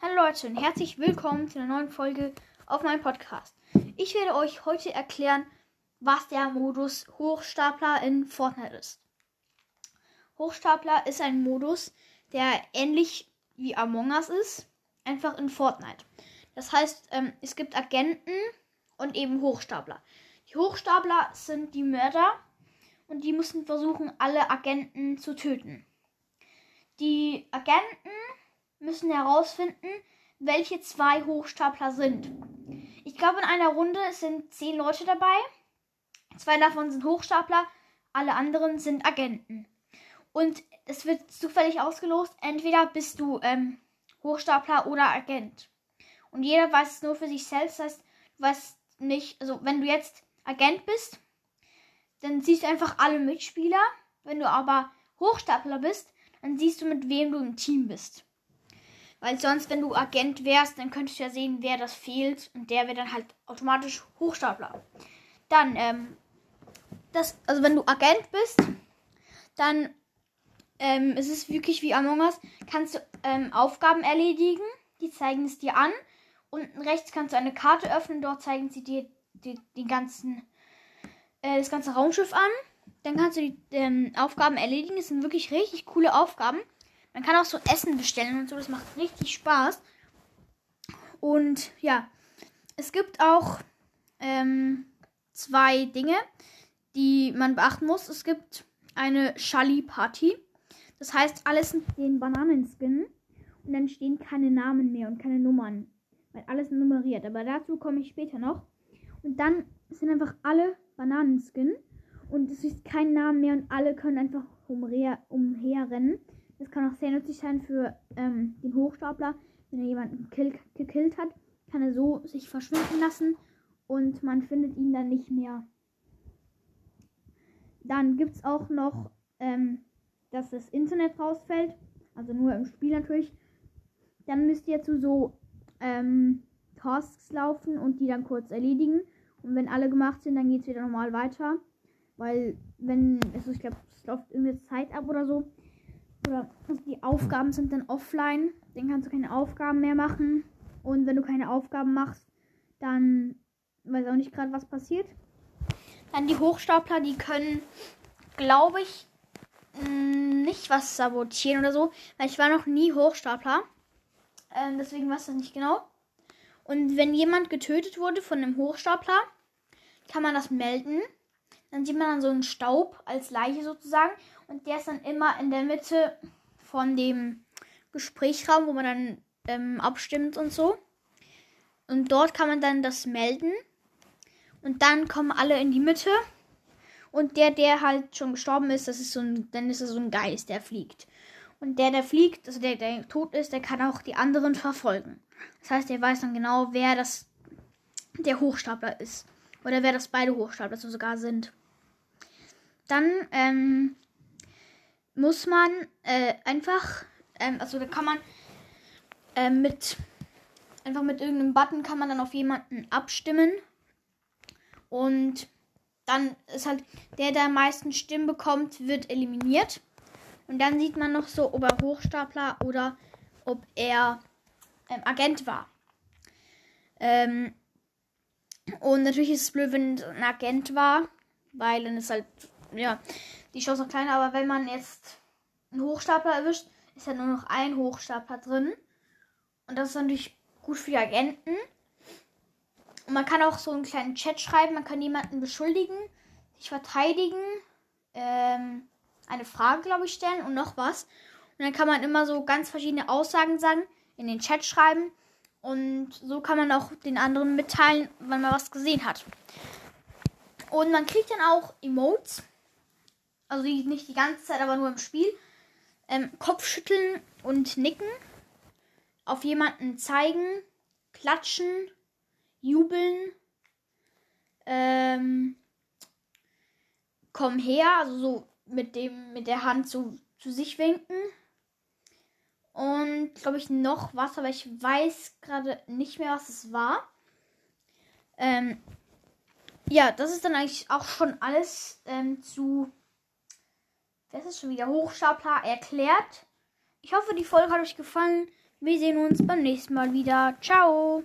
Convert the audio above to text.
Hallo Leute und herzlich willkommen zu einer neuen Folge auf meinem Podcast. Ich werde euch heute erklären, was der Modus Hochstapler in Fortnite ist. Hochstapler ist ein Modus, der ähnlich wie Among Us ist, einfach in Fortnite. Das heißt, ähm, es gibt Agenten und eben Hochstapler. Die Hochstapler sind die Mörder und die müssen versuchen, alle Agenten zu töten. Die Agenten müssen herausfinden, welche zwei Hochstapler sind. Ich glaube, in einer Runde sind zehn Leute dabei. Zwei davon sind Hochstapler, alle anderen sind Agenten. Und es wird zufällig ausgelost, entweder bist du ähm, Hochstapler oder Agent. Und jeder weiß es nur für sich selbst. Heißt, du weißt nicht, also wenn du jetzt Agent bist, dann siehst du einfach alle Mitspieler. Wenn du aber Hochstapler bist, dann siehst du, mit wem du im Team bist. Weil sonst, wenn du Agent wärst, dann könntest du ja sehen, wer das fehlt. Und der wäre dann halt automatisch Hochstapler. Dann, ähm, das, also wenn du Agent bist, dann ähm, es ist wirklich wie Among Us. Kannst du ähm, Aufgaben erledigen, die zeigen es dir an. Unten rechts kannst du eine Karte öffnen, dort zeigen sie dir die, die ganzen, äh, das ganze Raumschiff an. Dann kannst du die ähm, Aufgaben erledigen. Es sind wirklich richtig coole Aufgaben. Man kann auch so Essen bestellen und so. Das macht richtig Spaß. Und ja, es gibt auch ähm, zwei Dinge, die man beachten muss. Es gibt eine Shali-Party. Das heißt, alles sind den Bananenskin. Und dann stehen keine Namen mehr und keine Nummern. Weil alles nummeriert. Aber dazu komme ich später noch. Und dann sind einfach alle Bananenskin. Und es ist kein Name mehr und alle können einfach umher, umherrennen. Das kann auch sehr nützlich sein für ähm, den Hochstapler. Wenn er jemanden kill, gekillt hat, kann er so sich verschwinden lassen und man findet ihn dann nicht mehr. Dann gibt es auch noch, ähm, dass das Internet rausfällt. Also nur im Spiel natürlich. Dann müsst ihr zu so ähm, Tasks laufen und die dann kurz erledigen. Und wenn alle gemacht sind, dann geht es wieder normal weiter. Weil, wenn, also ich glaube, es läuft irgendeine Zeit ab oder so. Oder also die Aufgaben sind dann offline. Dann kannst du keine Aufgaben mehr machen. Und wenn du keine Aufgaben machst, dann weiß auch nicht gerade, was passiert. Dann die Hochstapler, die können, glaube ich, mh, nicht was sabotieren oder so. Weil ich war noch nie Hochstapler. Ähm, deswegen weiß ich das nicht genau. Und wenn jemand getötet wurde von einem Hochstapler, kann man das melden. Dann sieht man dann so einen Staub als Leiche sozusagen. Und der ist dann immer in der Mitte von dem Gesprächsraum, wo man dann ähm, abstimmt und so. Und dort kann man dann das melden. Und dann kommen alle in die Mitte. Und der, der halt schon gestorben ist, das ist so ein, dann ist es so ein Geist, der fliegt. Und der, der fliegt, also der, der tot ist, der kann auch die anderen verfolgen. Das heißt, er weiß dann genau, wer das der Hochstapler ist. Oder wer das beide Hochstapler so sogar sind. Dann ähm, muss man äh, einfach, ähm, also da kann man äh, mit, einfach mit irgendeinem Button kann man dann auf jemanden abstimmen. Und dann ist halt der, der am meisten Stimmen bekommt, wird eliminiert. Und dann sieht man noch so, ob er Hochstapler oder ob er ähm, Agent war. Ähm, und natürlich ist es blöd, wenn es ein Agent war, weil dann ist halt, ja, die Chance noch kleiner. Aber wenn man jetzt einen Hochstapler erwischt, ist ja nur noch ein Hochstapler drin. Und das ist natürlich gut für die Agenten. Man kann auch so einen kleinen Chat schreiben, man kann jemanden beschuldigen, sich verteidigen, ähm, eine Frage, glaube ich, stellen und noch was. Und dann kann man immer so ganz verschiedene Aussagen sagen, in den Chat schreiben. Und so kann man auch den anderen mitteilen, wenn man was gesehen hat. Und man kriegt dann auch Emotes. Also nicht die ganze Zeit, aber nur im Spiel. Ähm, Kopfschütteln und nicken. Auf jemanden zeigen. Klatschen. Jubeln. Ähm, komm her. Also so mit dem, mit der Hand so zu sich winken. Und glaube ich noch was, aber ich weiß gerade nicht mehr, was es war. Ähm, ja, das ist dann eigentlich auch schon alles ähm, zu. Das ist schon wieder Hochstapler erklärt. Ich hoffe, die Folge hat euch gefallen. Wir sehen uns beim nächsten Mal wieder. Ciao.